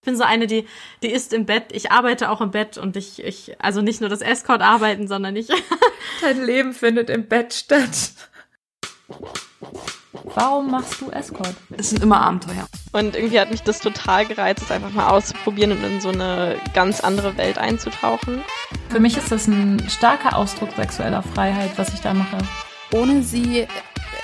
Ich bin so eine, die, die ist im Bett. Ich arbeite auch im Bett und ich, ich, also nicht nur das Escort arbeiten, sondern ich. Dein Leben findet im Bett statt. Warum machst du Escort? Es sind immer Abenteuer. Und irgendwie hat mich das total gereizt, es einfach mal auszuprobieren und in so eine ganz andere Welt einzutauchen. Für mich ist das ein starker Ausdruck sexueller Freiheit, was ich da mache. Ohne sie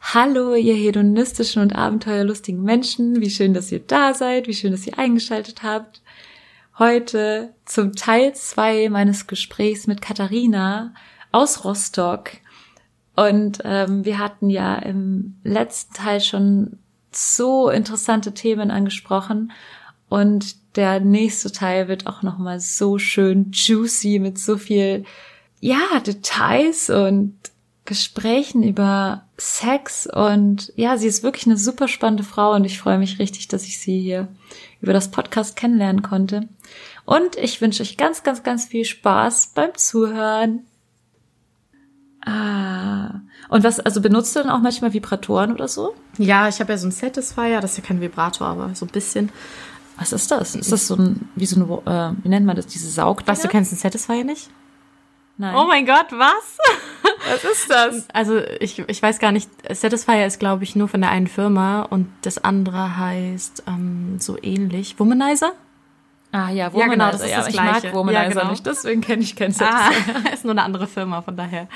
Hallo, ihr hedonistischen und abenteuerlustigen Menschen. Wie schön, dass ihr da seid. Wie schön, dass ihr eingeschaltet habt heute zum Teil zwei meines Gesprächs mit Katharina aus Rostock. Und ähm, wir hatten ja im letzten Teil schon so interessante Themen angesprochen. Und der nächste Teil wird auch nochmal so schön juicy mit so viel, ja, Details und Gesprächen über Sex. Und ja, sie ist wirklich eine super spannende Frau und ich freue mich richtig, dass ich sie hier über das Podcast kennenlernen konnte. Und ich wünsche euch ganz, ganz, ganz viel Spaß beim Zuhören. Ah. Und was, also benutzt du dann auch manchmal Vibratoren oder so? Ja, ich habe ja so ein Satisfier, das ist ja kein Vibrator, aber so ein bisschen. Was ist das? Ist das so ein, wie so ein, äh, wie nennt man das, diese Saug? Was, du kennst ein Satisfier nicht? Nein. Oh mein Gott, was? Was ist das? Also ich, ich weiß gar nicht, Satisfier ist, glaube ich, nur von der einen Firma und das andere heißt ähm, so ähnlich. Womanizer? Ah ja, Womanizer. Ja, genau, das ist ja, das ich Gleiche. mag Womanizer ja, genau. nicht, deswegen kenne ich kein Satisfier. Ah, ist nur eine andere Firma, von daher.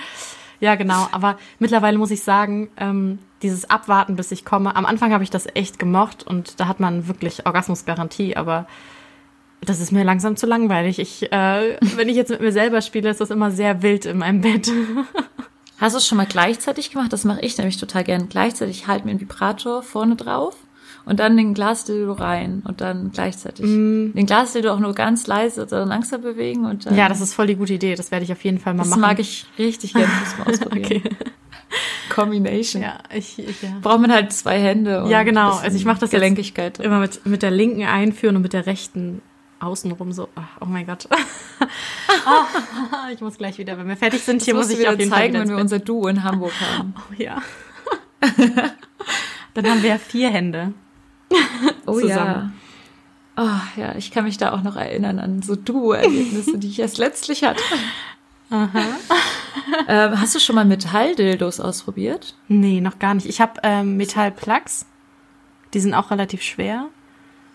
Ja, genau. Aber mittlerweile muss ich sagen, ähm, dieses Abwarten, bis ich komme. Am Anfang habe ich das echt gemocht und da hat man wirklich Orgasmusgarantie, aber das ist mir langsam zu langweilig. Ich, äh, wenn ich jetzt mit mir selber spiele, ist das immer sehr wild in meinem Bett. Hast du es schon mal gleichzeitig gemacht? Das mache ich nämlich total gern. Gleichzeitig halt mir einen Vibrator vorne drauf und dann den Glasdildo rein und dann gleichzeitig mm. den Glasdildo auch nur ganz leise oder langsam bewegen und dann Ja, das ist voll die gute Idee. Das werde ich auf jeden Fall mal das machen. Das mag ich richtig gerne. Das mal ausprobieren. okay. Combination. Ja, ich, ich ja. Braucht man halt zwei Hände. Und ja, genau. Also ich mache das Gelenkigkeit. immer mit, mit der linken einführen und mit der rechten außenrum so, oh mein Gott. ich muss gleich wieder, wenn wir fertig sind, das hier muss ich wieder auf jeden zeigen, Fall wenn wir unser Duo in Hamburg haben. Oh ja. Dann haben wir ja vier Hände. Oh zusammen. ja. Oh ja, ich kann mich da auch noch erinnern an so Duo-Erlebnisse, die ich erst letztlich hatte. Aha. ähm, hast du schon mal Metalldildos ausprobiert? Nee, noch gar nicht. Ich habe ähm, Metallplugs. Die sind auch relativ schwer.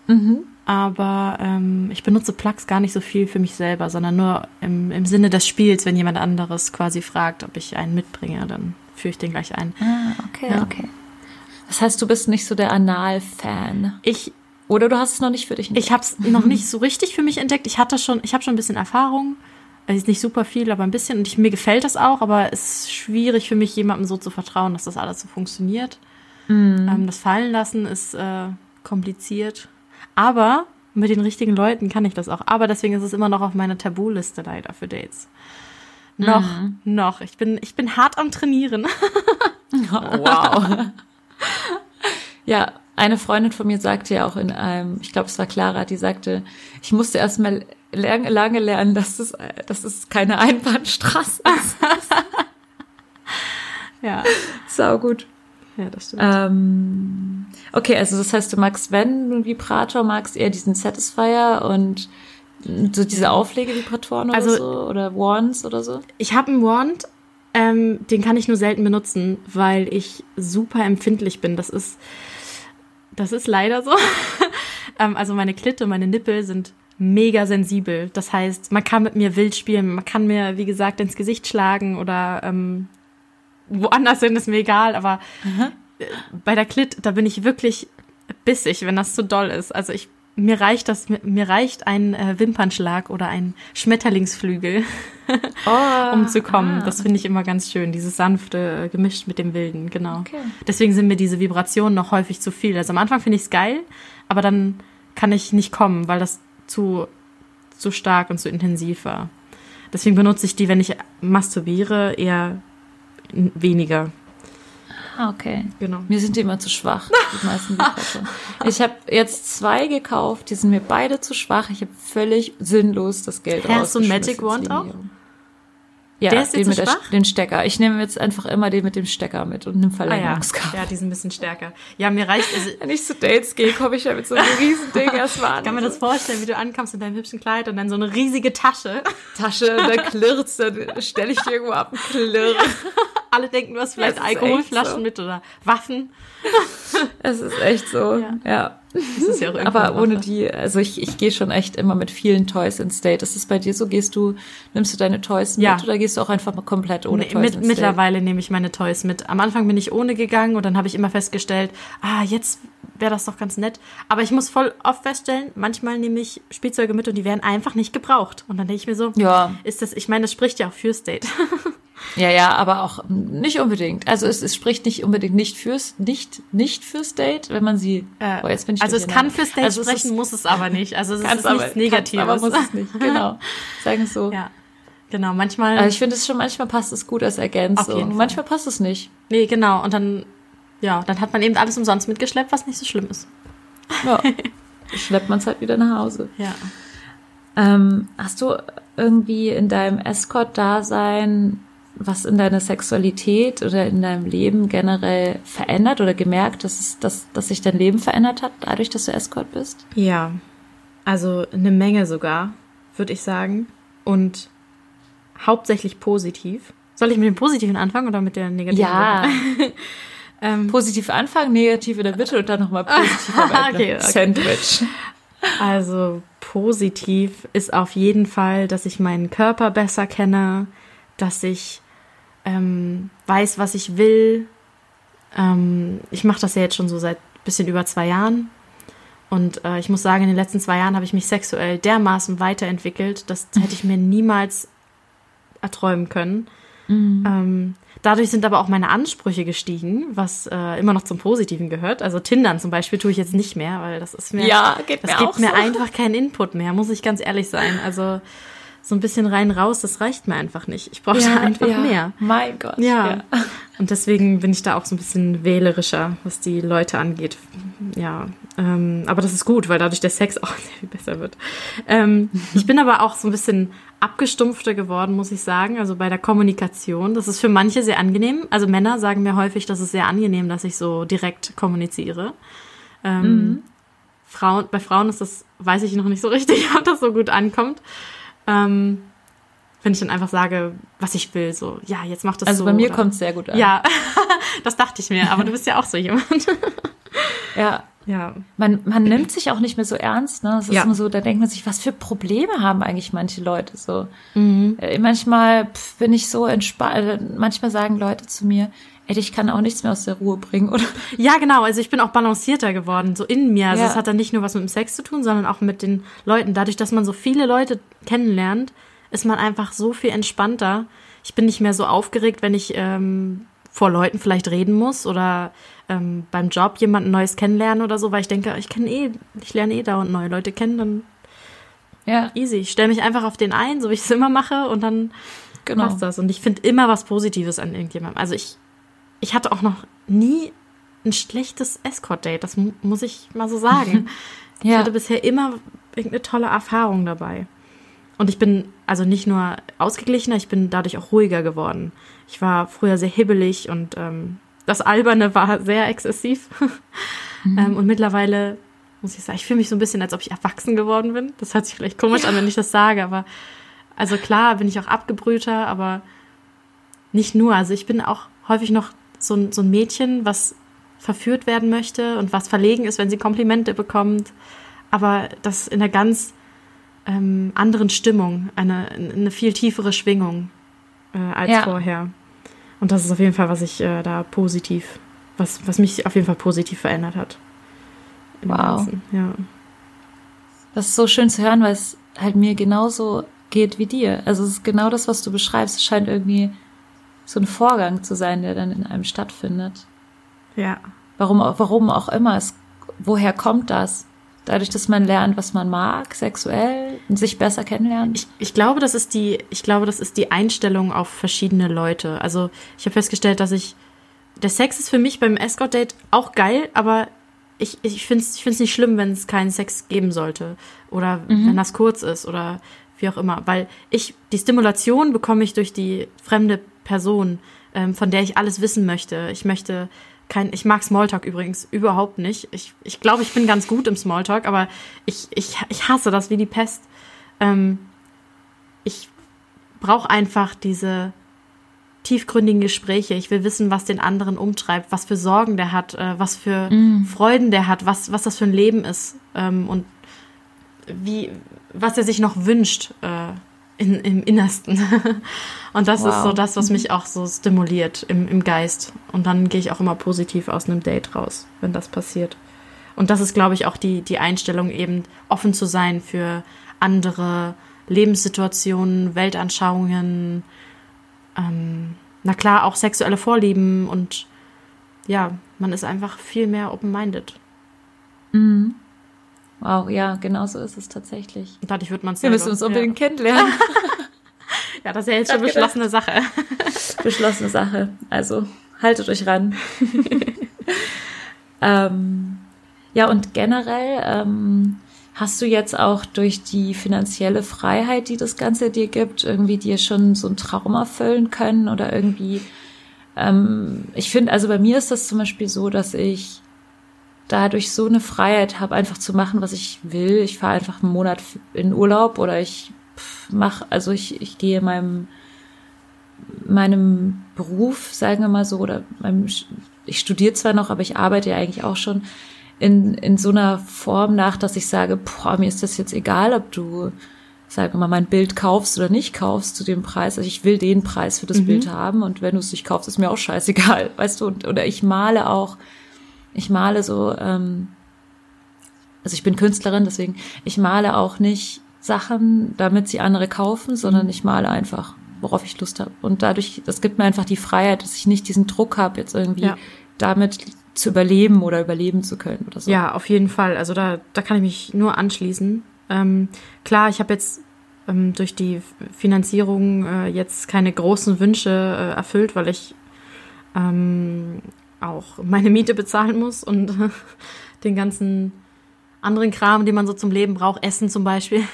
Mhm aber ähm, ich benutze Plugs gar nicht so viel für mich selber, sondern nur im, im Sinne des Spiels, wenn jemand anderes quasi fragt, ob ich einen mitbringe, dann führe ich den gleich ein. Ah, okay, ja. okay. Das heißt, du bist nicht so der Anal-Fan. Ich oder du hast es noch nicht für dich entdeckt? Ich habe es noch nicht so richtig für mich entdeckt. Ich hatte schon, ich habe schon ein bisschen Erfahrung. Es ist nicht super viel, aber ein bisschen. Und ich, mir gefällt das auch, aber es ist schwierig für mich, jemandem so zu vertrauen, dass das alles so funktioniert. Mm. Ähm, das Fallen lassen ist äh, kompliziert. Aber mit den richtigen Leuten kann ich das auch. Aber deswegen ist es immer noch auf meiner Tabuliste leider für Dates. Noch, mhm. noch. Ich bin, ich bin hart am Trainieren. oh, wow. ja, eine Freundin von mir sagte ja auch in einem, ich glaube, es war Clara, die sagte, ich musste erst mal lange, lange lernen, dass es, dass es keine Einbahnstraße ist. ja. Sau gut. Ja, das stimmt. Ähm, okay, also das heißt, du magst, wenn du einen Vibrator magst, eher diesen Satisfier und so diese Auflegevibratoren oder also, so oder Wands oder so? Ich habe einen Wand, ähm, den kann ich nur selten benutzen, weil ich super empfindlich bin. Das ist, das ist leider so. ähm, also meine Klitte, meine Nippel sind mega sensibel. Das heißt, man kann mit mir wild spielen, man kann mir, wie gesagt, ins Gesicht schlagen oder ähm, woanders hin, ist mir egal, aber Aha. bei der Klit, da bin ich wirklich bissig, wenn das zu doll ist. Also ich mir reicht das, mir reicht ein äh, Wimpernschlag oder ein Schmetterlingsflügel, oh, um zu kommen. Ah. Das finde ich immer ganz schön, dieses sanfte äh, gemischt mit dem wilden, genau. Okay. Deswegen sind mir diese Vibrationen noch häufig zu viel. Also am Anfang finde ich es geil, aber dann kann ich nicht kommen, weil das zu zu stark und zu intensiv war. Deswegen benutze ich die, wenn ich masturbiere, eher weniger. Ah, okay. Genau. Mir sind die immer zu schwach, die meisten. Ich habe jetzt zwei gekauft, die sind mir beide zu schwach. Ich habe völlig sinnlos das Geld Hä, hast du Magic Wand auch? Ja, Der ist dir den, mit schwach? den Stecker. Ich nehme jetzt einfach immer den mit dem Stecker mit und einem Ah ja. Verlängerungskabel. ja, die sind ein bisschen stärker. Ja, mir reicht, also, Wenn ich zu Dates gehe, komme ich ja mit so einem riesen Ding erstmal an. ich kann mir das vorstellen, wie du ankommst in deinem hübschen Kleid und dann so eine riesige Tasche. Tasche, da klirrt's, dann stelle ich die irgendwo ab und klirre. Alle denken, du hast vielleicht Alkoholflaschen so. mit oder Waffen. Es ist echt so, Ja. ja. Das ist ja Aber ohne die, also ich, ich gehe schon echt immer mit vielen Toys ins Date. Ist es bei dir so? Gehst du, nimmst du deine Toys Ja. mit oder gehst du auch einfach mal komplett ohne Nee, Toys mit, ins mittlerweile nehme ich meine Toys mit. Am Anfang bin ich ohne gegangen und dann habe ich immer festgestellt, ah, jetzt wäre das doch ganz nett. Aber ich muss voll oft feststellen, manchmal nehme ich Spielzeuge mit und die werden einfach nicht gebraucht. Und dann denke ich mir so, Date? Ja, ist das, ich meine, das spricht ja auch fürs Date. ja, ja, aber auch nicht unbedingt. Also es, es spricht nicht unbedingt nicht fürs, nicht, nicht fürs Date, wenn man sie, Äh, boah, jetzt bin ich also es durcheinander. kann fürs Date Also es sprechen, ist- muss es aber nicht. Also es ist aber, nichts Negatives. aber muss es nicht, genau. Sagen es so. ja, genau. Manchmal, Also ich finde es schon, manchmal passt es gut als Ergänzung. Manchmal passt es nicht. nee, genau. Und dann, ja, dann hat man eben alles umsonst mitgeschleppt, was nicht so schlimm ist. Ja. Schleppt man es halt wieder nach Hause. Ja. Ähm, hast du irgendwie in deinem Escort-Dasein was in deiner Sexualität oder in deinem Leben generell verändert oder gemerkt, dass, es, dass, dass sich dein Leben verändert hat, dadurch, dass du Escort bist? Ja, also eine Menge sogar, würde ich sagen. Und hauptsächlich positiv. Soll ich mit dem Positiven anfangen oder mit der negativen? ähm, Positiv anfangen, negativ in der Mitte und dann nochmal positiv am. Okay, okay. Sandwich. also positiv ist auf jeden Fall, dass ich meinen Körper besser kenne, dass ich ähm, weiß, was ich will. Ähm, ich mache das ja jetzt schon so seit bisschen über zwei Jahren. Und äh, ich muss sagen, in den letzten zwei Jahren habe ich mich sexuell dermaßen weiterentwickelt, das hätte ich mir niemals erträumen können. Ähm, dadurch sind aber auch meine Ansprüche gestiegen, was äh, immer noch zum Positiven gehört. Also Tindern zum Beispiel tue ich jetzt nicht mehr, weil das ist mir, Ja, geht das mir gibt auch mir so. einfach keinen Input mehr, muss ich ganz ehrlich sein. Also so ein bisschen rein raus, das reicht mir einfach nicht. Ich brauche da einfach ja. mehr. Mein Gott. Ja. Und deswegen bin ich da auch so ein bisschen wählerischer, was die Leute angeht. Ja. Ähm, aber das ist gut, weil dadurch der Sex auch sehr viel besser wird. Ähm, ich bin aber auch so ein bisschen abgestumpfter geworden, muss ich sagen. Also bei der Kommunikation. Das ist für manche sehr angenehm. Also Männer sagen mir häufig, das ist sehr angenehm, dass ich so direkt kommuniziere. Ähm, Frauen, bei Frauen ist das, weiß ich noch nicht so richtig, ob das so gut ankommt. Ähm, wenn ich dann einfach sage, was ich will, so, ja, jetzt mach das Also so. bei mir kommt es sehr gut an. Ja, das dachte ich mir, aber du bist ja auch so jemand. ja. Ja. Man, man nimmt sich auch nicht mehr so ernst, ne? Es ist Ja. immer so, da denkt man sich, was für Probleme haben eigentlich manche Leute so. Mhm. Äh, Manchmal bin ich so entspannt, manchmal sagen Leute zu mir, ey, ich kann auch nichts mehr aus der Ruhe bringen, oder? Ja, genau. Also ich bin auch balancierter geworden, so in mir. Also Ja. es hat dann nicht nur was mit dem Sex zu tun, sondern auch mit den Leuten. Dadurch, dass man so viele Leute kennenlernt, ist man einfach so viel entspannter. Ich bin nicht mehr so aufgeregt, wenn ich ähm, vor Leuten vielleicht reden muss oder ähm, beim Job jemanden Neues kennenlernen oder so, weil ich denke, ich kenne eh, ich lerne eh dauernd neue Leute kennen, dann Ja, easy. Ich stelle mich einfach auf den ein, so wie ich es immer mache und dann genau. passt das. Und ich finde immer was Positives an irgendjemandem. Also ich, ich hatte auch noch nie ein schlechtes Escort-Date, das mu- muss ich mal so sagen. Ich Ja. hatte bisher immer irgendeine tolle Erfahrung dabei. Und ich bin also nicht nur ausgeglichener, ich bin dadurch auch ruhiger geworden. Ich war früher sehr hibbelig und ähm, das Alberne war sehr exzessiv. ähm, und mittlerweile muss ich sagen, ich fühle mich so ein bisschen, als ob ich erwachsen geworden bin. Das hört sich vielleicht komisch an, wenn ich das sage, aber also klar bin ich auch abgebrühter, aber nicht nur. Also ich bin auch häufig noch so ein, so ein Mädchen, was verführt werden möchte und was verlegen ist, wenn sie Komplimente bekommt. Aber das in einer ganz ähm, anderen Stimmung, eine, eine viel tiefere Schwingung äh, als Ja. vorher. Und das ist auf jeden Fall, was ich äh, da positiv, was, was mich auf jeden Fall positiv verändert hat. Im Wow. Ganzen, Ja. Das ist so schön zu hören, weil es halt mir genauso geht wie dir. Also es ist genau das, was du beschreibst. Es scheint irgendwie so ein Vorgang zu sein, der dann in einem stattfindet. Ja. Warum, warum auch immer es, woher kommt das? Dadurch, dass man lernt, was man mag, sexuell, und sich besser kennenlernt. Ich, ich glaube, das ist die, ich glaube, das ist die Einstellung auf verschiedene Leute. Also ich habe festgestellt, dass ich der Sex ist für mich beim Escort-Date auch geil, aber ich, ich finde es ich find's nicht schlimm, wenn es keinen Sex geben sollte. Oder wenn das kurz ist oder wie auch immer. Weil ich, die Stimulation bekomme ich durch die fremde Person, ähm, von der ich alles wissen möchte. Ich möchte kein, ich mag Smalltalk übrigens überhaupt nicht. Ich, ich glaube, ich bin ganz gut im Smalltalk, aber ich, ich, ich hasse das wie die Pest. Ähm, ich brauche einfach diese tiefgründigen Gespräche. Ich will wissen, was den anderen umtreibt, was für Sorgen der hat, äh, was für Freuden der hat, was, was das für ein Leben ist ähm, und wie, was er sich noch wünscht äh, in, im Innersten. und das ist so Wow. das, was mich auch so stimuliert im, im Geist. Und dann gehe ich auch immer positiv aus einem Date raus, wenn das passiert. Und das ist, glaube ich, auch die, die Einstellung, eben offen zu sein für andere Lebenssituationen, Weltanschauungen, ähm, na klar, auch sexuelle Vorlieben und ja, man ist einfach viel mehr open-minded. Wow, ja, genau so ist es tatsächlich. Und dadurch wird man Wir müssen uns unbedingt kennenlernen. Ja, ja das ist ja jetzt schon beschlossene Sache. Beschlossene Sache. Also haltet euch ran. ähm, ja, und generell ähm, hast du jetzt auch durch die finanzielle Freiheit, die das Ganze dir gibt, irgendwie dir schon so einen Traum erfüllen können oder irgendwie. Ähm, ich finde, also bei mir ist das zum Beispiel so, dass ich dadurch so eine Freiheit habe, einfach zu machen, was ich will. Ich fahre einfach einen Monat in Urlaub oder ich mache, also ich, ich gehe meinem meinem Beruf, sagen wir mal so, oder meinem, ich studiere zwar noch, aber ich arbeite ja eigentlich auch schon in, in so einer Form nach, dass ich sage, boah, mir ist das jetzt egal, ob du, sagen wir mal, mein Bild kaufst oder nicht kaufst zu dem Preis. Also ich will den Preis für das Bild haben und wenn du es nicht kaufst, ist mir auch scheißegal, weißt du. Und, oder ich male auch, ich male so, ähm, also ich bin Künstlerin, deswegen, ich male auch nicht Sachen, damit sie andere kaufen, sondern ich male einfach, worauf ich Lust habe. Und dadurch, das gibt mir einfach die Freiheit, dass ich nicht diesen Druck habe, jetzt irgendwie Ja. damit zu überleben oder überleben zu können oder so. Ja, auf jeden Fall. Also da, da kann ich mich nur anschließen. Ähm, klar, ich habe jetzt ähm, durch die Finanzierung äh, jetzt keine großen Wünsche äh, erfüllt, weil ich ähm, auch meine Miete bezahlen muss und den ganzen anderen Kram, den man so zum Leben braucht, Essen zum Beispiel.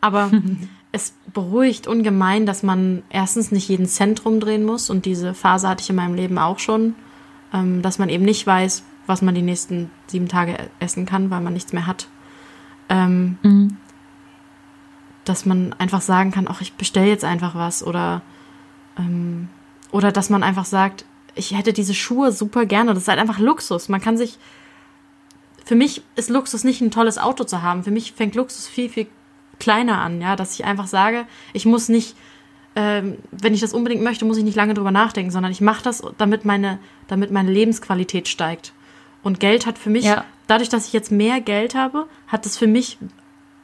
Aber es beruhigt ungemein, dass man erstens nicht jeden Cent rumdrehen muss und diese Phase hatte ich in meinem Leben auch schon, ähm, dass man eben nicht weiß, was man die nächsten sieben Tage e- essen kann, weil man nichts mehr hat. Ähm, Mhm. dass man einfach sagen kann, ach, ich bestelle jetzt einfach was oder ähm, oder dass man einfach sagt, ich hätte diese Schuhe super gerne. Das ist halt einfach Luxus. Man kann sich für mich ist Luxus nicht ein tolles Auto zu haben. Für mich fängt Luxus viel viel kleiner an, ja, dass ich einfach sage, ich muss nicht ähm, wenn ich das unbedingt möchte, muss ich nicht lange drüber nachdenken, sondern ich mache das, damit meine, damit meine Lebensqualität steigt. Und Geld hat für mich, Ja. dadurch, dass ich jetzt mehr Geld habe, hat es für mich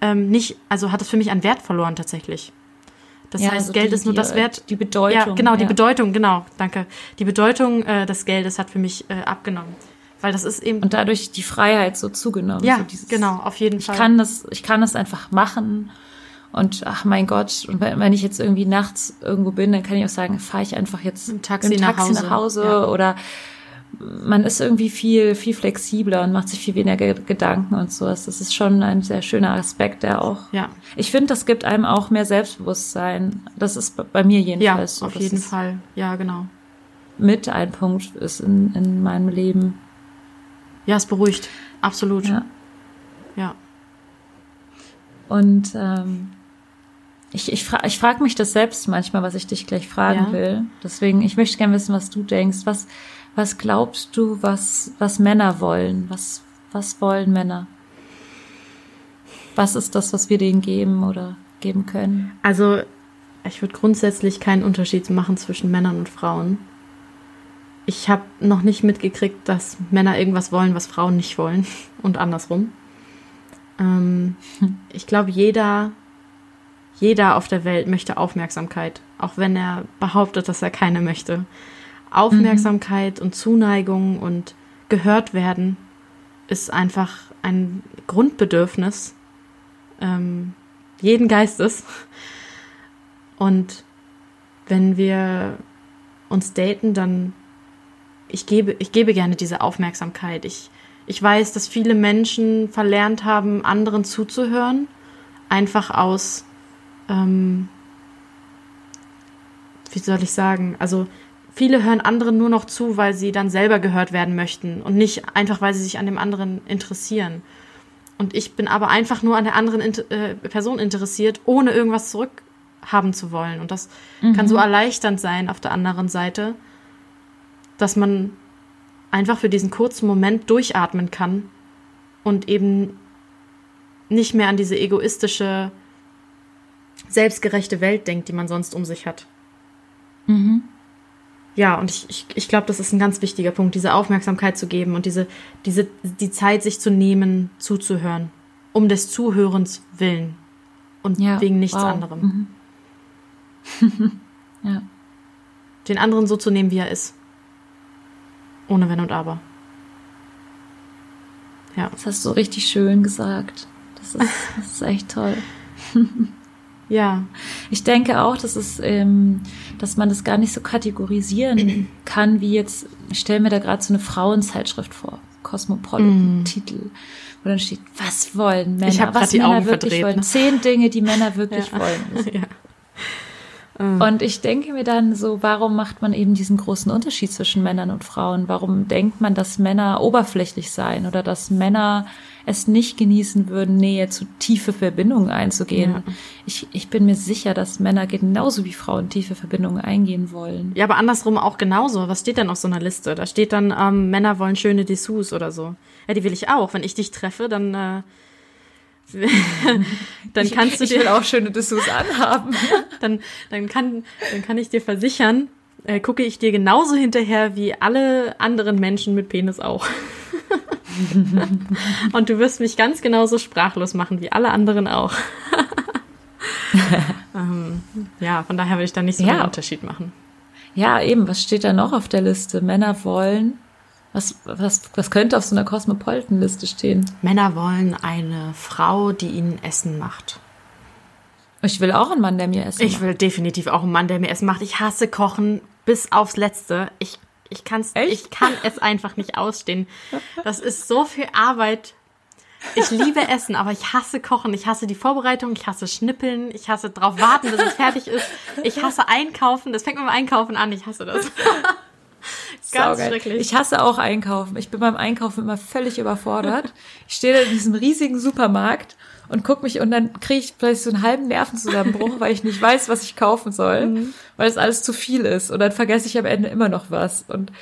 ähm, nicht, also hat es für mich an Wert verloren tatsächlich. Das Ja, heißt, also Geld die- ist nur das Wert. die Bedeutung, Ja, genau, die ja. Bedeutung, genau, danke. Die Bedeutung äh, des Geldes hat für mich äh, abgenommen. Weil das ist eben. Und dadurch die Freiheit so zugenommen. ja, so dieses, genau, auf jeden Ich Fall. kann das, ich kann das einfach machen. Und ach mein Gott, und wenn, wenn ich jetzt irgendwie nachts irgendwo bin, dann kann ich auch sagen, fahre ich einfach jetzt Im Taxi im nach Taxi Hause. nach Hause Ja. oder man ist irgendwie viel, viel flexibler und macht sich viel weniger Ge- Gedanken und sowas. Das ist schon ein sehr schöner Aspekt, der auch. Ja, Ich finde, das gibt einem auch mehr Selbstbewusstsein. Das ist bei- mir ja, jedenfalls so. auf dass jeden Fall. Ja, genau. Mit ein Punkt ist in, in meinem Leben. Ja, es beruhigt. Absolut. Ja. ja. Und ähm, ich, ich, fra ich frage mich das selbst manchmal, was ich dich gleich fragen Ja. will. Deswegen, ich möchte gerne wissen, was du denkst. Was, was glaubst du, was, was Männer wollen? Was, was wollen Männer? Was ist das, was wir denen geben oder geben können? Also, ich würde grundsätzlich keinen Unterschied machen zwischen Männern und Frauen. Ich habe noch nicht mitgekriegt, dass Männer irgendwas wollen, was Frauen nicht wollen und andersrum. Ähm, ich glaube, jeder, jeder auf der Welt möchte Aufmerksamkeit, auch wenn er behauptet, dass er keine möchte. Aufmerksamkeit und Zuneigung und gehört werden ist einfach ein Grundbedürfnis ähm, jeden Geistes. Und wenn wir uns daten, dann ich gebe, ich gebe gerne diese Aufmerksamkeit. Ich, ich weiß, dass viele Menschen verlernt haben, anderen zuzuhören, einfach aus, ähm, wie soll ich sagen, also viele hören anderen nur noch zu, weil sie dann selber gehört werden möchten und nicht einfach, weil sie sich an dem anderen interessieren. Und ich bin aber einfach nur an der anderen äh, Person interessiert, ohne irgendwas zurückhaben zu wollen. Und das mhm. kann so erleichternd sein auf der anderen Seite, dass man einfach für diesen kurzen Moment durchatmen kann und eben nicht mehr an diese egoistische, selbstgerechte Welt denkt, die man sonst um sich hat. Mhm. Ja, und ich, ich, ich glaube, das ist ein ganz wichtiger Punkt, diese Aufmerksamkeit zu geben und diese, diese, die Zeit sich zu nehmen, zuzuhören. Um des Zuhörens willen. Und ja, wegen nichts wow. anderem. Mhm. ja. Den anderen so zu nehmen, wie er ist. Ohne Wenn und Aber. Ja. Das hast du richtig schön gesagt. Das ist, das ist echt toll. ja. Ich denke auch, dass es, ähm, dass man das gar nicht so kategorisieren kann, wie jetzt, ich stelle mir da gerade so eine Frauenzeitschrift vor, Cosmopolitan-Titel, mm. wo dann steht, was wollen Männer? Ich was die Männer Augen wirklich verdreht, wollen? Ne? Zehn Dinge, die Männer wirklich ja. wollen. ja. Mhm. Und ich denke mir dann so, warum macht man eben diesen großen Unterschied zwischen Männern und Frauen? Warum denkt man, dass Männer oberflächlich seien oder dass Männer es nicht genießen würden, Nähe zu tiefe Verbindungen einzugehen? Ja. Ich, ich bin mir sicher, dass Männer genauso wie Frauen tiefe Verbindungen eingehen wollen. Ja, aber andersrum auch genauso. Was steht denn auf so einer Liste? Da steht dann, ähm, Männer wollen schöne Dessous oder so. Ja, die will ich auch. Wenn ich dich treffe, dann äh, dann kannst du ich, ich will auch schöne Dessous anhaben. dann, dann, kann, dann kann ich dir versichern, äh, gucke ich dir genauso hinterher wie alle anderen Menschen mit Penis auch. Und du wirst mich ganz genauso sprachlos machen wie alle anderen auch. ähm, ja, von daher würde ich da nicht so ja. einen Unterschied machen. Ja, eben, was steht da noch auf der Liste? Männer wollen was, was, was könnte auf so einer Cosmopolitan-Liste stehen? Männer wollen eine Frau, die ihnen Essen macht. Ich will auch einen Mann, der mir Essen ich macht. Ich will definitiv auch einen Mann, der mir Essen macht. Ich hasse Kochen bis aufs Letzte. Ich, ich, kann's, ich kann es einfach nicht ausstehen. Das ist so viel Arbeit. Ich liebe Essen, aber ich hasse Kochen. Ich hasse die Vorbereitung, ich hasse Schnippeln, ich hasse drauf warten, bis es fertig ist. Ich hasse Einkaufen. Das fängt mit dem Einkaufen an. Ich hasse das. Ganz Saugeil. schrecklich. Ich hasse auch Einkaufen. Ich bin beim Einkaufen immer völlig überfordert. Ich stehe da in diesem riesigen Supermarkt und guck mich und dann kriege ich vielleicht so einen halben Nervenzusammenbruch, weil ich nicht weiß, was ich kaufen soll, mhm. weil es alles zu viel ist. Und dann vergesse ich am Ende immer noch was. Und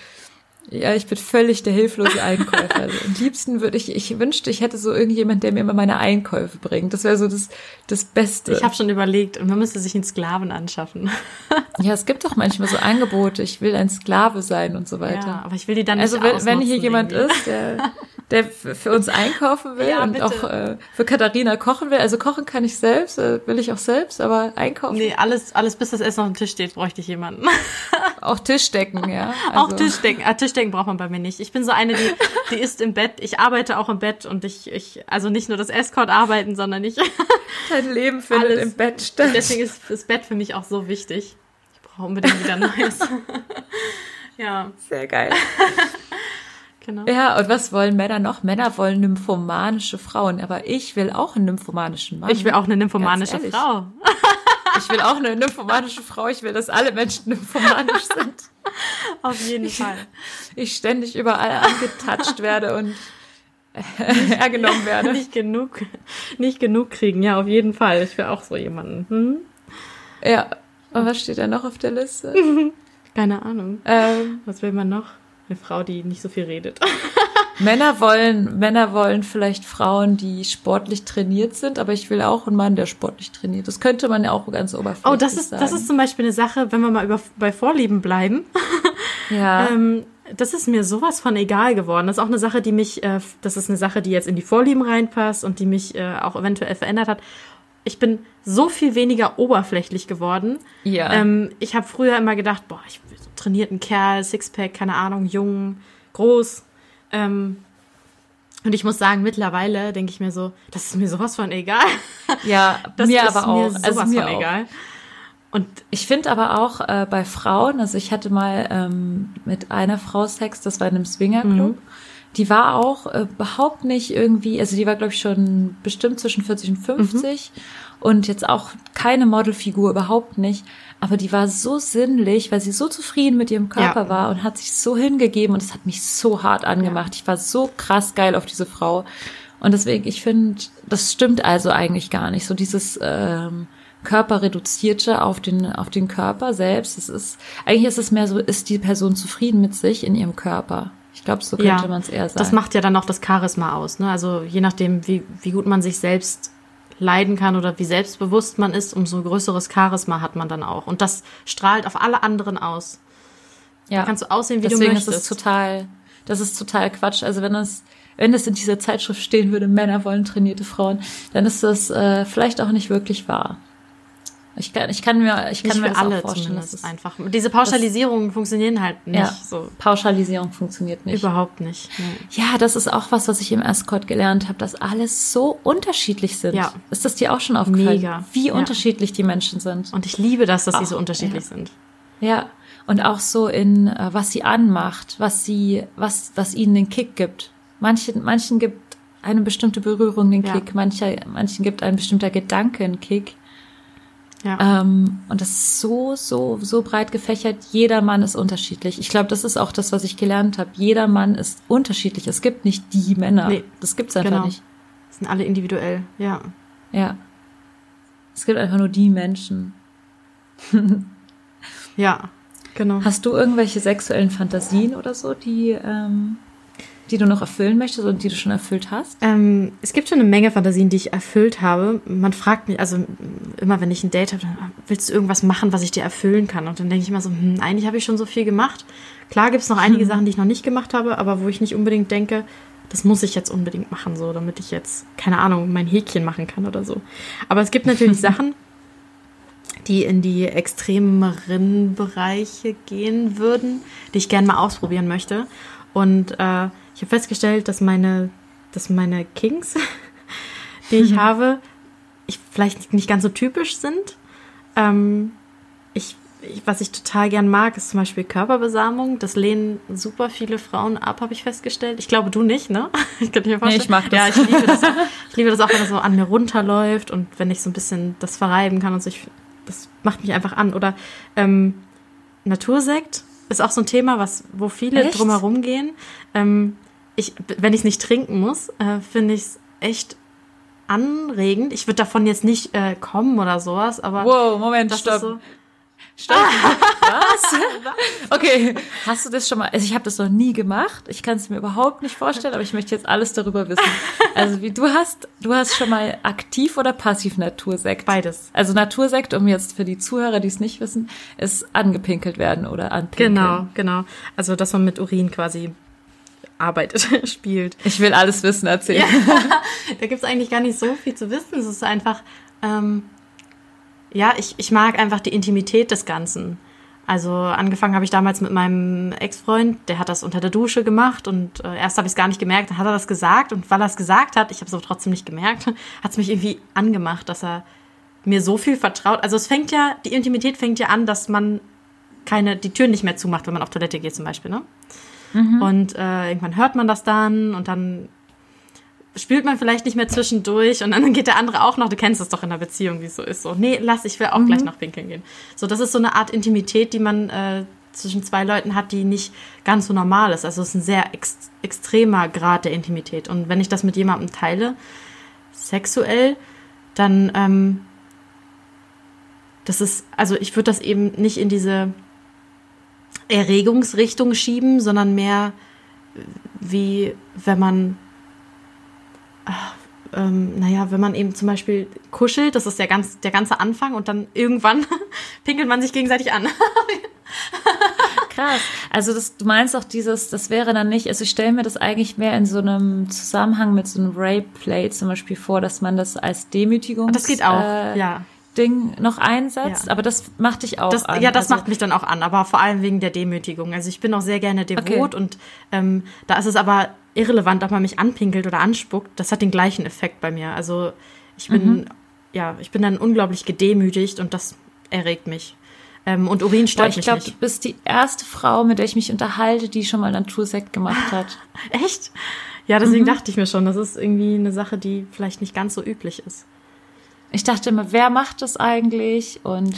ja, ich bin völlig der hilflose Einkäufer. Also, am liebsten würde ich, ich wünschte, ich hätte so irgendjemand, der mir immer meine Einkäufe bringt. Das wäre so das, das Beste. Ich habe schon überlegt, man müsste sich einen Sklaven anschaffen. ja, es gibt doch manchmal so Angebote, ich will ein Sklave sein und so weiter. Ja, aber ich will die dann nicht Also wenn, wenn hier jemand irgendwie. ist, der, der für uns einkaufen will ja, und auch äh, für Katharina kochen will. Also kochen kann ich selbst, äh, will ich auch selbst, aber einkaufen. Nee, alles, alles bis das Essen auf dem Tisch steht, bräuchte ich jemanden. auch Tischdecken, ja. Also. Auch Tischdecken. Ah, Tischdecken braucht man bei mir nicht. Ich bin so eine, die, die ist im Bett. Ich arbeite auch im Bett und ich, ich also nicht nur das Escort arbeiten, sondern ich. Dein Leben findet alles. im Bett statt. Deswegen ist das Bett für mich auch so wichtig. Ich brauche unbedingt wieder Neues. ja. Sehr geil. Genau. Ja, und was wollen Männer noch? Männer wollen nymphomanische Frauen, aber ich will auch einen nymphomanischen Mann. Ich will auch eine nymphomanische Frau. Ich will auch eine nymphomanische Frau. Ich will, dass alle Menschen nymphomanisch sind. Auf jeden Fall. Ich ständig überall angetatscht werde und hergenommen werde. Nicht genug, nicht genug kriegen, ja, auf jeden Fall. Ich will auch so jemanden. Hm? Ja. Und was steht da noch auf der Liste? Keine Ahnung. Ähm, was will man noch? Eine Frau, die nicht so viel redet. Männer wollen, Männer wollen vielleicht Frauen, die sportlich trainiert sind, aber ich will auch einen Mann, der sportlich trainiert. Das könnte man ja auch ganz oberflächlich Oh, das ist, sagen. das ist zum Beispiel eine Sache, wenn wir mal über, bei Vorlieben bleiben. Ja. ähm, das ist mir sowas von egal geworden. Das ist auch eine Sache, die mich, äh, das ist eine Sache, die jetzt in die Vorlieben reinpasst und die mich äh, auch eventuell verändert hat. Ich bin so viel weniger oberflächlich geworden. Ja. Ähm, ich habe früher immer gedacht, boah, ich will so trainierten Kerl, Sixpack, keine Ahnung, jung, groß. Ähm, Und ich muss sagen, mittlerweile denke ich mir so, das ist mir sowas von egal. Ja, Das mir ist aber auch. mir sowas also mir von auch. egal. Und Ich finde aber auch äh, bei Frauen, also ich hatte mal ähm, mit einer Frau Sex, das war in einem Swingerclub. Die war auch äh, überhaupt nicht irgendwie, also die war glaube ich schon bestimmt zwischen 40 und 50 und jetzt auch keine Modelfigur, überhaupt nicht. Aber die war so sinnlich, weil sie so zufrieden mit ihrem Körper Ja. war und hat sich so hingegeben und es hat mich so hart angemacht. Ich war so krass geil auf diese Frau. Und deswegen, ich finde, das stimmt also eigentlich gar nicht. So dieses ähm, Körperreduzierte auf den, auf den Körper selbst. Es ist, eigentlich ist es mehr so, ist die Person zufrieden mit sich in ihrem Körper? Ich glaube, so könnte ja, man es eher sagen. das macht ja dann auch das Charisma aus. Ne? Also je nachdem, wie, wie gut man sich selbst leiden kann oder wie selbstbewusst man ist, umso größeres Charisma hat man dann auch. Und das strahlt auf alle anderen aus. ja. kannst du aussehen, wie Deswegen du ist es möchtest. total, das ist total Quatsch. Also wenn das, wenn es in dieser Zeitschrift stehen würde, Männer wollen trainierte Frauen, dann ist das äh, vielleicht auch nicht wirklich wahr. Ich kann, ich kann mir, ich kann Nicht mir das alle auch vorstellen. dass es- einfach. Diese Pauschalisierungen funktionieren halt nicht ja, so. Pauschalisierung funktioniert nicht. Überhaupt nicht. Nee. Ja, das ist auch was, was ich im Escort gelernt habe, dass alles so unterschiedlich sind. Ja. Ist das dir auch schon aufgefallen? Mega. Wie Ja. unterschiedlich die Menschen sind. Und ich liebe das, dass sie so unterschiedlich ja. sind. Ja. Und auch so in, äh, was sie anmacht, was sie, was, was ihnen den Kick gibt. Manchen, manchen gibt eine bestimmte Berührung den. Kick, mancher, manchen gibt ein bestimmter Gedanke einen Kick. Ja. Ähm, und das ist so, so, so breit gefächert. Jeder Mann ist unterschiedlich. Ich glaube, das ist auch das, was ich gelernt habe. Jeder Mann ist unterschiedlich. Es gibt nicht die Männer. Nee, das gibt's einfach genau. nicht. sind alle individuell. Ja. Ja. Es gibt einfach nur die Menschen. Ja. Genau. Hast du irgendwelche sexuellen Fantasien oder so, die, ähm, die du noch erfüllen möchtest oder die du schon erfüllt hast? Ähm, es gibt schon eine Menge Fantasien, die ich erfüllt habe. Man fragt mich, also immer wenn ich ein Date habe, dann willst du irgendwas machen, was ich dir erfüllen kann? Und dann denke ich immer so, hm, eigentlich habe ich schon so viel gemacht. Klar gibt es noch einige Sachen, die ich noch nicht gemacht habe, aber wo ich nicht unbedingt denke, das muss ich jetzt unbedingt machen, so, damit ich jetzt, keine Ahnung, mein Häkchen machen kann oder so. Aber es gibt natürlich Sachen, die in die extremeren Bereiche gehen würden, die ich gerne mal ausprobieren möchte. Und äh, ich habe festgestellt, dass meine, dass meine Kings, die ich habe, ich vielleicht nicht ganz so typisch sind. Ähm, ich, ich, was ich total gern mag, ist zum Beispiel Körperbesamung. Das lehnen super viele Frauen ab, habe ich festgestellt. Ich glaube, du nicht, ne? Ich könnte mir vorstellen. ich mag das. Ja, ich liebe das auch. Ich liebe das auch, wenn das so an mir runterläuft und wenn ich so ein bisschen das verreiben kann und so. Ich, das macht mich einfach an. Oder ähm, Natursekt ist auch so ein Thema, was, wo viele Echt? drumherum gehen. Ähm, ich, wenn ich es nicht trinken muss, äh, finde ich es echt anregend. Ich würde davon jetzt nicht äh, kommen oder sowas, aber Wow, Moment, stopp. so. Stopp. Was? Okay, hast du das schon mal? Also ich habe das noch nie gemacht. Ich kann es mir überhaupt nicht vorstellen, aber ich möchte jetzt alles darüber wissen. Also wie du hast, du hast schon mal aktiv oder passiv Natursekt? Beides. Also Natursekt, um jetzt für die Zuhörer, die es nicht wissen, ist angepinkelt werden oder anpinkeln. Genau, genau. Also, dass man mit Urin quasi arbeitet, spielt. Ich will alles wissen, erzählen. Da gibt's eigentlich gar nicht so viel zu wissen. Es ist einfach, ähm, ja, ich, ich mag einfach die Intimität des Ganzen. Also angefangen habe ich damals mit meinem Ex-Freund, der hat das unter der Dusche gemacht und äh, erst habe ich es gar nicht gemerkt, dann hat er das gesagt und weil er es gesagt hat, ich habe es aber trotzdem nicht gemerkt, hat es mich irgendwie angemacht, dass er mir so viel vertraut. Also es fängt ja, die Intimität fängt ja an, dass man keine, die Tür nicht mehr zumacht, wenn man auf Toilette geht zum Beispiel, ne? Und äh, irgendwann hört man das dann und dann spült man vielleicht nicht mehr zwischendurch und dann geht der andere auch noch, du kennst es doch in der Beziehung, wie es so ist. So, nee, lass, ich will auch gleich noch pinkeln gehen. So, das ist so eine Art Intimität, die man äh, zwischen zwei Leuten hat, die nicht ganz so normal ist. Also es ist ein sehr ex extremer Grad der Intimität. Und wenn ich das mit jemandem teile, sexuell, dann ähm, das ist, also ich würde das eben nicht in diese Erregungsrichtung schieben, sondern mehr wie wenn man, ach, ähm, naja, wenn man eben zum Beispiel kuschelt, das ist der, ganz, der ganze Anfang und dann irgendwann pinkelt man sich gegenseitig an. Krass. Also das, du meinst auch dieses, das wäre dann nicht, also ich stelle mir das eigentlich mehr in so einem Zusammenhang mit so einem Rape-Play zum Beispiel vor, dass man das als Demütigung Das geht auch, äh, ja. Ding noch einsetzt, Ja. aber das macht dich auch Das, an. ja, das also, macht mich dann auch an, aber vor allem wegen der Demütigung. Also ich bin auch sehr gerne devot Okay. und ähm, da ist es aber irrelevant, ob man mich anpinkelt oder anspuckt, das hat den gleichen Effekt bei mir. Also ich bin, Mhm. ja, ich bin dann unglaublich gedemütigt und das erregt mich. Ähm, und Urin stört Boah, ich mich glaube, du nicht. bist die erste Frau, mit der ich mich unterhalte, die schon mal Natursekt gemacht hat. Echt? Ja, deswegen Mhm. dachte ich mir schon, das ist irgendwie eine Sache, die vielleicht nicht ganz so üblich ist. Ich dachte immer, wer macht das eigentlich und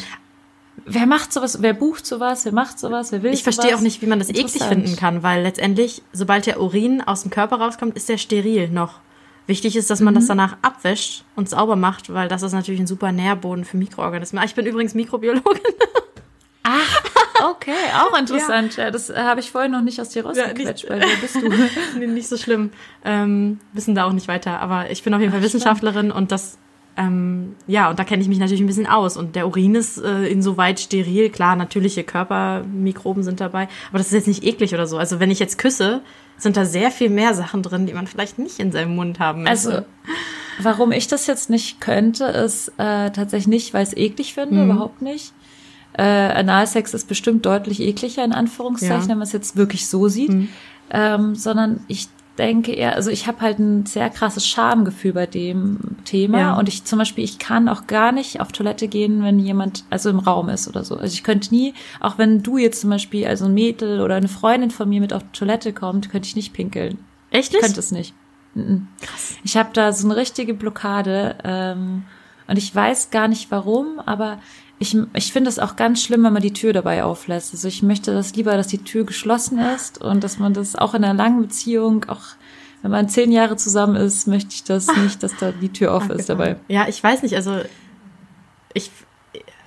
wer macht sowas, wer bucht sowas, wer macht sowas, wer will Ich verstehe auch nicht, wie man das eklig finden kann, weil letztendlich, sobald der Urin aus dem Körper rauskommt, ist der steril noch. Wichtig ist, dass man Mhm. das danach abwäscht und sauber macht, weil das ist natürlich ein super Nährboden für Mikroorganismen. Ah, Ich bin übrigens Mikrobiologin. Okay, auch interessant. Ja, das äh, habe ich vorhin noch nicht aus dir rausgequetscht, weil wer bist du? Nee, nicht so schlimm. Ähm, wissen da auch nicht weiter. Aber ich bin auf jeden Fall Wissenschaftlerin und das, ähm, ja, und da kenne ich mich natürlich ein bisschen aus. Und der Urin ist äh, insoweit steril. Klar, natürliche Körpermikroben sind dabei. Aber das ist jetzt nicht eklig oder so. Also wenn ich jetzt küsse, sind da sehr viel mehr Sachen drin, die man vielleicht nicht in seinem Mund haben möchte. Also, warum ich das jetzt nicht könnte, ist äh, tatsächlich nicht, weil ich es eklig finde, Mhm. überhaupt nicht. Äh, Analsex ist bestimmt deutlich ekliger, in Anführungszeichen, Ja. wenn man es jetzt wirklich so sieht. Mhm. Ähm, sondern ich denke eher, also ich habe halt ein sehr krasses Schamgefühl bei dem Thema. Ja. Und ich zum Beispiel, ich kann auch gar nicht auf Toilette gehen, wenn jemand also im Raum ist oder so. Also ich könnte nie, auch wenn du jetzt zum Beispiel, also ein Mädel oder eine Freundin von mir mit auf Toilette kommt, könnte ich nicht pinkeln. Echt Ich könnte es nicht. Mhm. Ich habe da so eine richtige Blockade ähm, und ich weiß gar nicht warum, aber ich, ich finde es auch ganz schlimm, wenn man die Tür dabei auflässt. Also ich möchte das lieber, dass die Tür geschlossen ist und dass man das auch in einer langen Beziehung, auch wenn man zehn Jahre zusammen ist, möchte ich das nicht, dass da die Tür auf ist dabei. Ja, ich weiß nicht, also ich,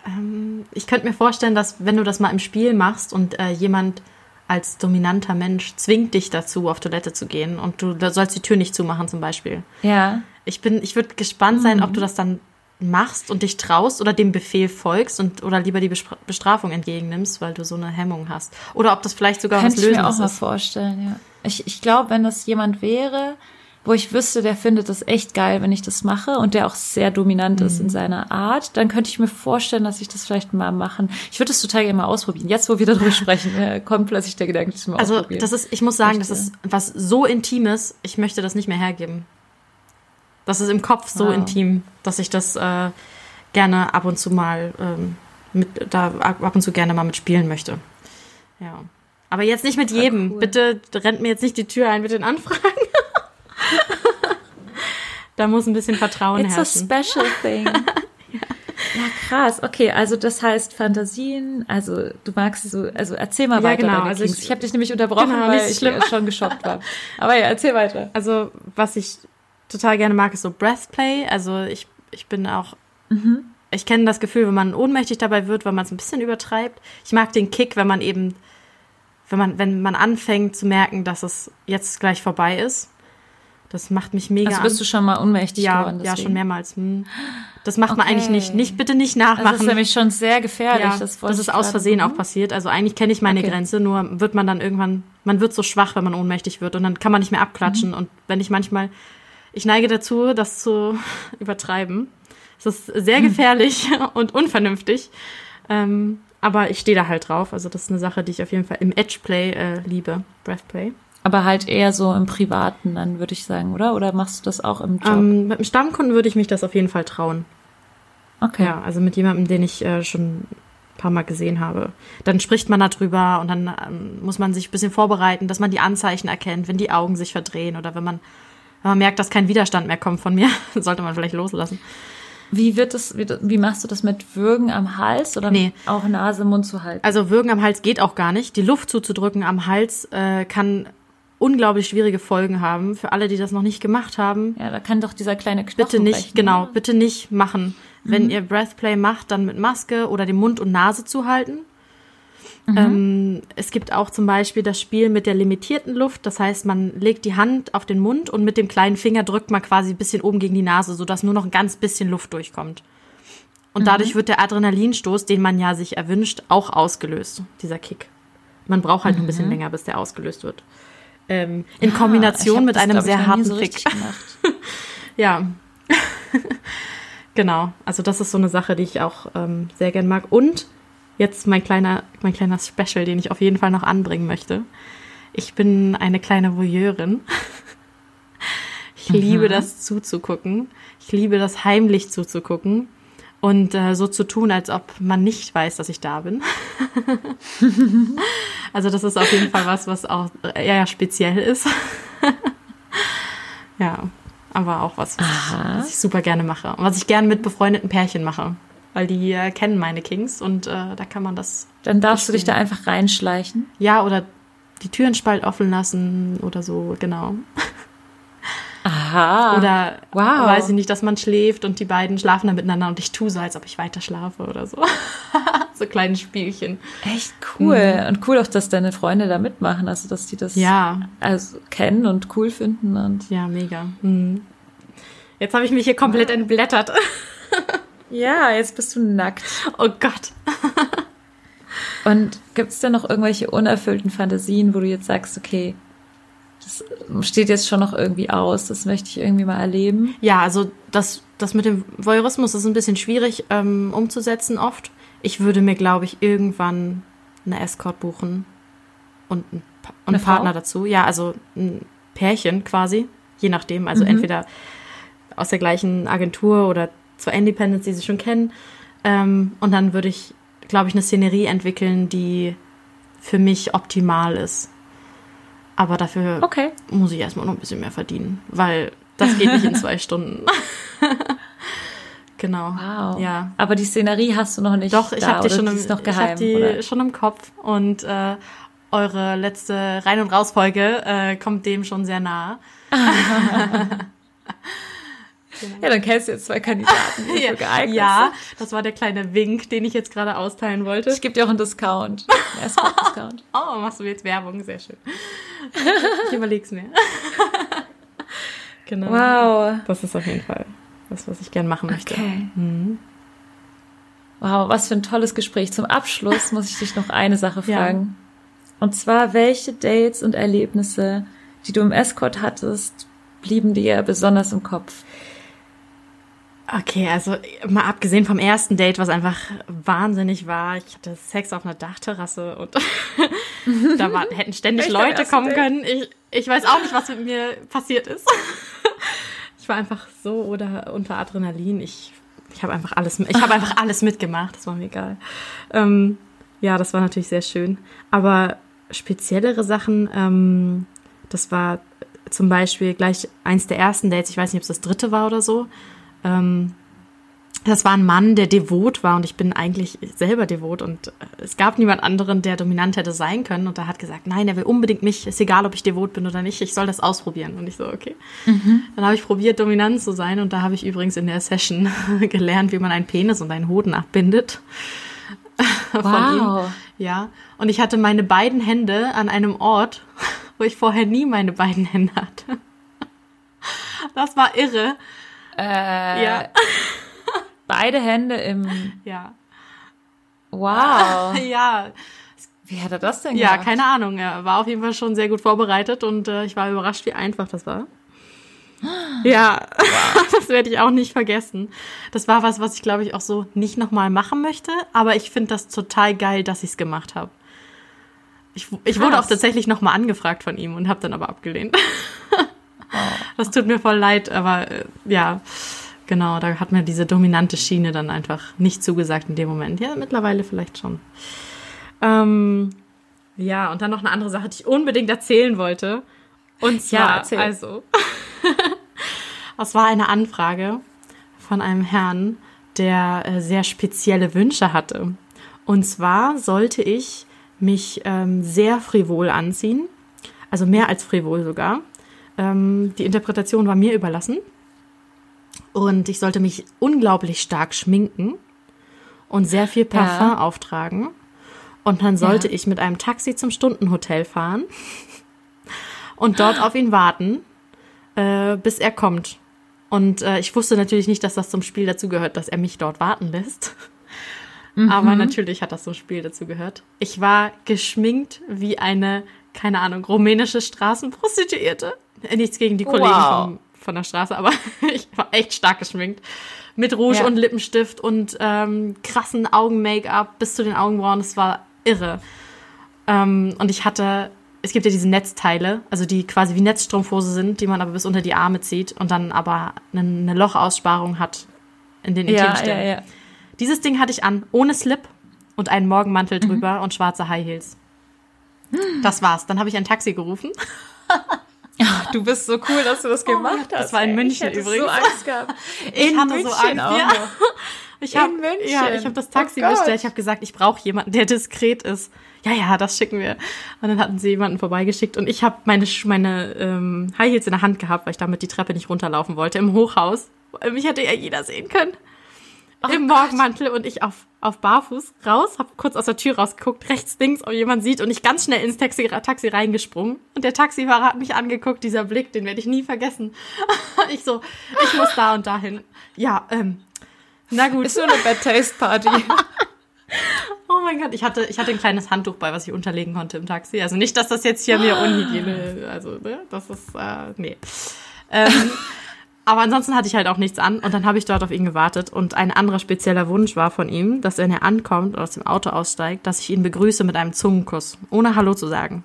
ähm, ich könnte mir vorstellen, dass wenn du das mal im Spiel machst und äh, jemand als dominanter Mensch zwingt dich dazu, auf Toilette zu gehen und du sollst die Tür nicht zumachen zum Beispiel. Ja. Ich bin, ich würde gespannt sein, ob du das dann machst und dich traust oder dem Befehl folgst und oder lieber die Bestrafung entgegennimmst, weil du so eine Hemmung hast. Oder ob das vielleicht sogar Könnte was ich mir auch mal ist. vorstellen, ja. Ich, ich glaube, wenn das jemand wäre, wo ich wüsste, der findet das echt geil, wenn ich das mache und der auch sehr dominant ist Mhm. in seiner Art, dann könnte ich mir vorstellen, dass ich das vielleicht mal machen. Ich würde das total gerne mal ausprobieren. Jetzt, wo wir darüber sprechen, äh, kommt plötzlich der Gedanke, das mal Also das ist, ich muss sagen, das ist was so Intimes, ich möchte das nicht mehr hergeben. Das ist im Kopf so Wow. intim, dass ich das äh, gerne ab und zu mal ähm, mit, da ab und zu gerne mal mitspielen möchte. Ja. Aber jetzt nicht mit jedem. cool. Bitte rennt mir jetzt nicht die Tür ein mit den Anfragen. da muss ein bisschen Vertrauen It's a herrschen. special thing. ja. krass. Okay, also das heißt Fantasien, also du magst so, also erzähl mal Ja, weiter. genau, also ich- ich habe dich nämlich unterbrochen, Genau, weil ich schlimm. schon geschockt war. Aber ja, erzähl weiter. Also, was ich total gerne mag, ist so Breathplay. Also, ich, ich bin auch. Ich kenne das Gefühl, wenn man ohnmächtig dabei wird, weil man es ein bisschen übertreibt. Ich mag den Kick, wenn man eben, wenn man, wenn man anfängt zu merken, dass es jetzt gleich vorbei ist. Das macht mich mega Also bist du schon mal ohnmächtig ja, geworden? ja, deswegen? schon mehrmals. Hm. Das macht man Okay. eigentlich nicht. Nicht, bitte nicht nachmachen. Also das ist nämlich schon sehr gefährlich. Ja, das, das, ist aus Versehen Mhm. auch passiert. Also eigentlich kenne ich meine Okay. Grenze, nur wird man dann irgendwann, man wird so schwach, wenn man ohnmächtig wird und dann kann man nicht mehr Mhm. abklatschen. Und wenn ich manchmal, ich neige dazu, das zu übertreiben. Es ist sehr Mhm. gefährlich und unvernünftig. Ähm, aber ich stehe da halt drauf. Also das ist eine Sache, die ich auf jeden Fall im Edgeplay äh, liebe. Breathplay. Aber halt eher so im Privaten, dann würde ich sagen, oder? Oder machst du das auch im Job? Ähm, mit einem Stammkunden würde ich mich das auf jeden Fall trauen. okay. Ja, also mit jemandem, den ich äh, schon ein paar Mal gesehen habe. Dann spricht man darüber und dann ähm, muss man sich ein bisschen vorbereiten, dass man die Anzeichen erkennt, wenn die Augen sich verdrehen oder wenn man, wenn man merkt, dass kein Widerstand mehr kommt von mir, sollte man vielleicht loslassen. Wie wird das, wie, wie machst du das mit Würgen am Hals oder Nee. auch Nase, Mund zu halten? Also Würgen am Hals geht auch gar nicht. Die Luft zuzudrücken am Hals äh, kann unglaublich schwierige Folgen haben. Für alle, die das noch nicht gemacht haben, ja, da kann doch dieser kleine Knochen bitte nicht, brechen, genau, oder? bitte nicht machen. Wenn ihr Breathplay macht, dann mit Maske oder den Mund und Nase zuhalten. Ähm, es gibt auch zum Beispiel das Spiel mit der limitierten Luft. Das heißt, man legt die Hand auf den Mund und mit dem kleinen Finger drückt man quasi ein bisschen oben gegen die Nase, sodass nur noch ein ganz bisschen Luft durchkommt. Und dadurch wird der Adrenalinstoß, den man ja sich erwünscht, auch ausgelöst, dieser Kick. Man braucht halt noch ein bisschen länger, bis der ausgelöst wird. Ähm, in Ah, ich Kombination mit das, einem sehr harten so Kick. Ja. genau. Also das ist so eine Sache, die ich auch ähm, sehr gern mag. Und jetzt mein kleiner, mein kleiner Special, den ich auf jeden Fall noch anbringen möchte. Ich bin eine kleine Voyeurin. liebe das zuzugucken. Ich liebe das heimlich zuzugucken und äh, so zu tun, als ob man nicht weiß, dass ich da bin. also das ist auf jeden Fall was, was auch eher speziell ist. ja, aber auch was, was ich, was ich super gerne mache und was ich gerne mit befreundeten Pärchen mache, weil die äh, kennen meine Kings und äh, da kann man das. Dann darfst du dich da einfach reinschleichen. Ja, oder die Türen spalt offen lassen oder so, genau. Aha. Oder wow. weiß ich nicht, dass man schläft und die beiden schlafen dann miteinander und ich tue so, als ob ich weiter schlafe oder so. so kleine Spielchen. Echt cool. Und cool auch, dass deine Freunde da mitmachen, also dass die das Ja, also kennen und cool finden und ja, mega. Hm. Jetzt habe ich mich hier komplett entblättert. ja, jetzt bist du nackt. Oh Gott. Und gibt es da noch irgendwelche unerfüllten Fantasien, wo du jetzt sagst, okay, das steht jetzt schon noch irgendwie aus, das möchte ich irgendwie mal erleben? Ja, also das, das mit dem Voyeurismus ist ein bisschen schwierig ähm, umzusetzen oft. Ich würde mir, glaube ich, irgendwann eine Escort buchen und einen, Pa- und Eine einen Partner dazu. Ja, also ein Pärchen quasi, je nachdem. Also entweder aus der gleichen Agentur oder zwei Independents, die sie schon kennen. Ähm, und dann würde ich, glaube ich, eine Szenerie entwickeln, die für mich optimal ist. Aber dafür Okay. muss ich erstmal noch ein bisschen mehr verdienen, weil das geht nicht in zwei Stunden. genau. Wow. Ja. Aber die Szenerie hast du noch nicht. Doch, ich habe die schon im, noch ich hab geheim. die schon im Kopf und äh, eure letzte Rein- und Raus-Folge äh, kommt dem schon sehr nah. Ja, dann kennst du jetzt zwei Kandidaten, die so geeignet ja, sind. das war der kleine Wink, den ich jetzt gerade austeilen wollte. Ich gebe dir auch einen Discount. Einen Escort-Discount. Oh, machst du jetzt Werbung? Sehr schön. Ich überleg's mir. genau. Wow. Das ist auf jeden Fall das, was ich gern machen möchte. Okay. Mhm. Wow, was für ein tolles Gespräch. Zum Abschluss muss ich dich noch eine Sache Ja. fragen. Und zwar, welche Dates und Erlebnisse, die du im Escort hattest, blieben dir besonders im Kopf? Okay, also mal abgesehen vom ersten Date, was einfach wahnsinnig war. Ich hatte Sex auf einer Dachterrasse und da war, hätten ständig Echt Leute kommen Date? können. Ich, ich weiß auch nicht, was mit mir passiert ist. Ich war einfach so oder unter Adrenalin. Ich, ich habe einfach alles, ich habe einfach alles mitgemacht. Das war mir egal. Ähm, ja, das war natürlich sehr schön. Aber speziellere Sachen, ähm, das war zum Beispiel gleich eins der ersten Dates. Ich weiß nicht, ob es das dritte war oder so. Ähm, das war ein Mann, der devot war und ich bin eigentlich selber devot und äh, es gab niemand anderen, der dominant hätte sein können und er hat gesagt, nein, er will unbedingt mich, ist egal, ob ich devot bin oder nicht, ich soll das ausprobieren und ich so, okay. Dann habe ich probiert, dominant zu sein und da habe ich übrigens in der Session gelernt, wie man einen Penis und einen Hoden abbindet. Von Wow. ihm. Ja, und ich hatte meine beiden Hände an einem Ort, wo ich vorher nie meine beiden Hände hatte. Das war irre. Äh, Ja. Beide Hände im. Ja. Wow. Ja, Wie hat er das denn Ja, gemacht? keine Ahnung. Er war auf jeden Fall schon sehr gut vorbereitet und äh, ich war überrascht, wie einfach das war. Ja, das werde ich auch nicht vergessen. Das war was, was ich glaube ich auch so nicht nochmal machen möchte, aber ich finde das total geil, dass ich es gemacht habe. Ich, ich wurde auch tatsächlich nochmal angefragt von ihm und habe dann aber abgelehnt. Das tut mir voll leid, aber äh, ja, genau, da hat mir diese dominante Schiene dann einfach nicht zugesagt in dem Moment. Ja, mittlerweile vielleicht schon. Ähm, ja, und dann noch eine andere Sache, die ich unbedingt erzählen wollte. Und zwar, Ja, erzähl. also, das war eine Anfrage von einem Herrn, der äh, sehr spezielle Wünsche hatte. Und zwar sollte ich mich ähm, sehr frivol anziehen, also mehr als frivol sogar. Ähm, die Interpretation war mir überlassen. Und ich sollte mich unglaublich stark schminken und sehr viel Parfum Ja. auftragen. Und dann sollte Ja. ich mit einem Taxi zum Stundenhotel fahren und dort auf ihn warten, äh, bis er kommt. Und äh, ich wusste natürlich nicht, dass das zum Spiel dazugehört, dass er mich dort warten lässt. Aber natürlich hat das zum Spiel dazu gehört. Ich war geschminkt wie eine, keine Ahnung, rumänische Straßenprostituierte. Nichts gegen die Kollegen Wow. vom, von der Straße, aber ich war echt stark geschminkt. Mit Rouge Ja. und Lippenstift und ähm, krassen Augen-Make-up bis zu den Augenbrauen. Das war irre. Ähm, und ich hatte es gibt ja diese Netzteile, also die quasi wie Netzstrumpfhose sind, die man aber bis unter die Arme zieht und dann aber eine, eine Lochaussparung hat in den Ja, Intimstellen. ja, ja. Dieses Ding hatte ich an, ohne Slip und einen Morgenmantel Mhm. drüber und schwarze High Heels. Das war's. Dann habe ich ein Taxi gerufen. Du bist so cool, dass du das gemacht hast. das war in. München ich übrigens. So Angst gehabt. Ich In hatte so München Angst, auch ja. noch. Ich hab, In München. Ja, ich habe das Taxi Oh Gott. bestellt. Ich habe gesagt, ich brauche jemanden, der diskret ist. Ja, ja, das schicken wir. Und dann hatten sie jemanden vorbeigeschickt und ich habe meine, meine ähm, High Heels in der Hand gehabt, weil ich damit die Treppe nicht runterlaufen wollte, im Hochhaus. Mich hätte ja jeder sehen können. Im Morgenmantel und ich auf, auf Barfuß raus, habe kurz aus der Tür rausgeguckt, rechts, links, ob jemand sieht und ich ganz schnell ins Taxi, Taxi reingesprungen. Und der Taxifahrer hat mich angeguckt, dieser Blick, den werde ich nie vergessen. ich so, ich muss da und dahin. Ja, ähm, na gut. Ist so eine Bad Taste Party. Oh mein Gott, ich hatte, ich hatte ein kleines Handtuch bei, was ich unterlegen konnte im Taxi. Also nicht, dass das jetzt hier mir Unhygiene, also, ne, das ist, äh, nee. Ähm, aber ansonsten hatte ich halt auch nichts an und dann habe ich dort auf ihn gewartet und ein anderer spezieller Wunsch war von ihm, dass wenn er ankommt oder aus dem Auto aussteigt, dass ich ihn begrüße mit einem Zungenkuss, ohne Hallo zu sagen.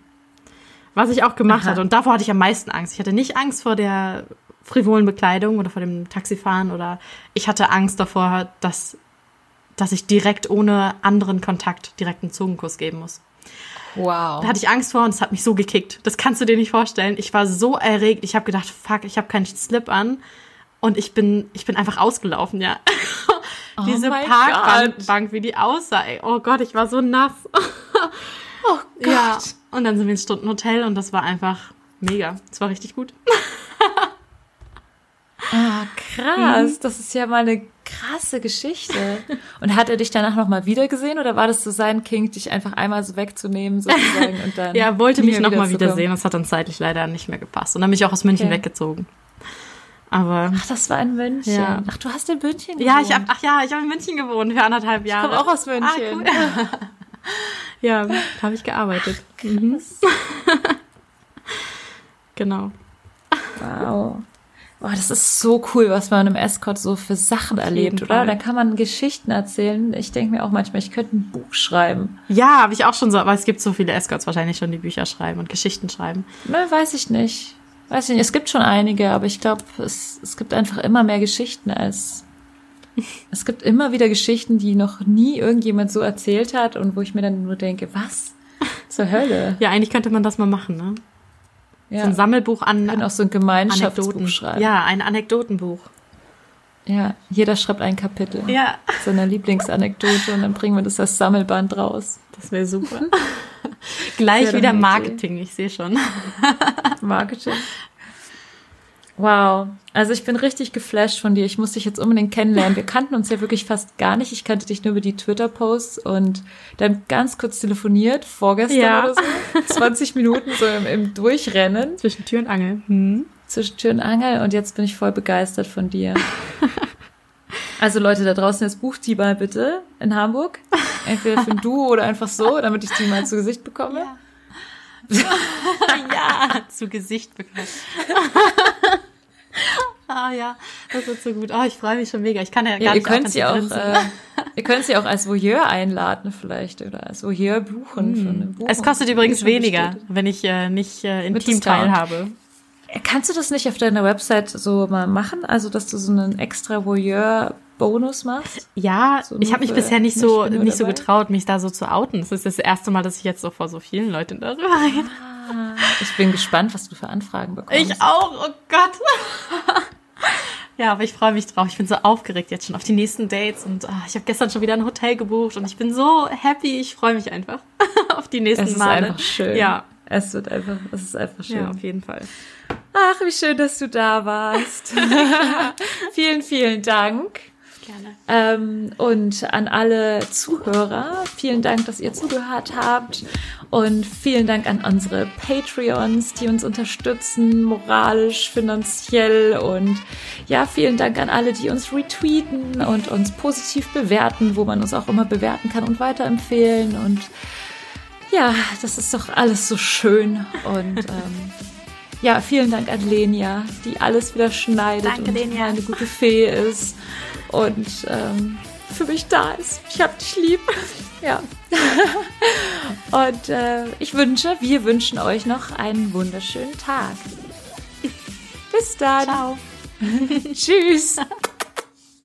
Was ich auch gemacht Aha. hatte und davor hatte ich am meisten Angst. Ich hatte nicht Angst vor der frivolen Bekleidung oder vor dem Taxifahren oder ich hatte Angst davor, dass dass ich direkt ohne anderen Kontakt direkt einen Zungenkuss geben muss. Wow. Da hatte ich Angst vor und es hat mich so gekickt. Das kannst du dir nicht vorstellen. Ich war so erregt. Ich habe gedacht, fuck, ich habe keinen Slip an und ich bin ich bin einfach ausgelaufen, ja. Diese Oh mein Parkbank, wie die aussah. Ey. Oh Gott, ich war so nass. Oh Gott. Ja. Und dann sind wir ins Stundenhotel und das war einfach mega. Es war richtig gut. Ah, krass. Das ist ja mal eine krasse Geschichte. Und hat er dich danach nochmal wiedergesehen oder war das so sein King, dich einfach einmal so wegzunehmen sozusagen und dann? Ja, wollte mich nochmal wiederzukommen? wiedersehen. Das hat dann zeitlich leider nicht mehr gepasst. Und dann bin ich auch aus München Okay. weggezogen. Aber Ach, das war in München. Ja. Ach, du hast in München Ja, ich gewohnt. hab, ach ja, ich habe in München gewohnt für anderthalb Ich Jahre. komme auch aus München. Ah, cool. ja, da habe ich gearbeitet. Mhm. genau. Wow. Boah, das ist so cool, was man im Escort so für Sachen erlebt, oder? Da kann man Geschichten erzählen. Ich denke mir auch manchmal, ich könnte ein Buch schreiben. Ja, habe ich auch schon so, aber es gibt so viele Escorts wahrscheinlich schon, die Bücher schreiben und Geschichten schreiben. Ne, weiß ich nicht. Weiß ich nicht. Es gibt schon einige, aber ich glaube, es, es gibt einfach immer mehr Geschichten als. Es gibt immer wieder Geschichten, die noch nie irgendjemand so erzählt hat und wo ich mir dann nur denke, was zur Hölle? Ja, eigentlich könnte man das mal machen, ne? Ja. So ein Sammelbuch an können auch so ein Gemeinschaftsbuch Anekdoten schreiben. Ja, ein Anekdotenbuch. ja, jeder schreibt ein Kapitel. Ja, Seiner Lieblingsanekdote und dann bringen wir das als Sammelband raus. das wäre super. Gleich wieder eine Idee. Marketing, ich sehe schon. Marketing. Wow. Also ich bin richtig geflasht von dir. Ich muss dich jetzt unbedingt kennenlernen. Wir kannten uns ja wirklich fast gar nicht. Ich kannte dich nur über die Twitter-Posts und dann ganz kurz telefoniert, vorgestern Ja. oder so. 20 Minuten so im, im Durchrennen Zwischen Tür und Angel. Hm. zwischen Tür und Angel und jetzt bin ich voll begeistert von dir. Also Leute da draußen, jetzt bucht die mal bitte in Hamburg. Entweder für ein Duo oder einfach so, damit ich die mal zu Gesicht bekomme. ja, zu Gesicht bekommen. ah ja, das wird so gut. Ah, ich freue mich schon mega. Ich kann ja gar Ja, ihr nicht könnt sie auch, äh, ihr könnt sie auch als Voyeur einladen vielleicht oder als Voyeur buchen. Buchung. Hm. es kostet übrigens weniger, bestätigt. wenn ich äh, nicht äh, intim teilhabe. Kannst du das nicht auf deiner Website so mal machen? Also, dass du so einen extra Voyeur-Bonus machst? Ja, So ich habe mich bisher nicht so nicht so dabei? getraut, mich da so zu outen. Das ist das erste Mal, dass ich jetzt so vor so vielen Leuten darüber rede. Ich bin gespannt, was du für Anfragen bekommst. Ich auch, oh Gott. ja, aber ich freue mich drauf. Ich bin so aufgeregt jetzt schon auf die nächsten Dates und ah, ich habe gestern schon wieder ein Hotel gebucht und ich bin so happy. Ich freue mich einfach auf die nächsten Es ist Male. einfach schön. Ja, Es wird einfach, es ist einfach schön. ja, auf jeden Fall. Ach, wie schön, dass du da warst. vielen, vielen Dank. Gerne. Ähm, und an alle Zuhörer, vielen Dank, dass ihr zugehört habt. Und vielen Dank an unsere Patreons, die uns unterstützen, moralisch, finanziell. Und ja, vielen Dank an alle, die uns retweeten und uns positiv bewerten, wo man uns auch immer bewerten kann und weiterempfehlen. Und ja, das ist doch alles so schön. Und ähm, ja, vielen Dank an Lenia, die alles wieder schneidet Danke, und Lenia. eine gute Fee ist. Und ähm, für mich da ist. Ich hab dich lieb. Ja. Und äh, ich wünsche, wir wünschen euch noch einen wunderschönen Tag. Bis dann. Ciao. Tschüss.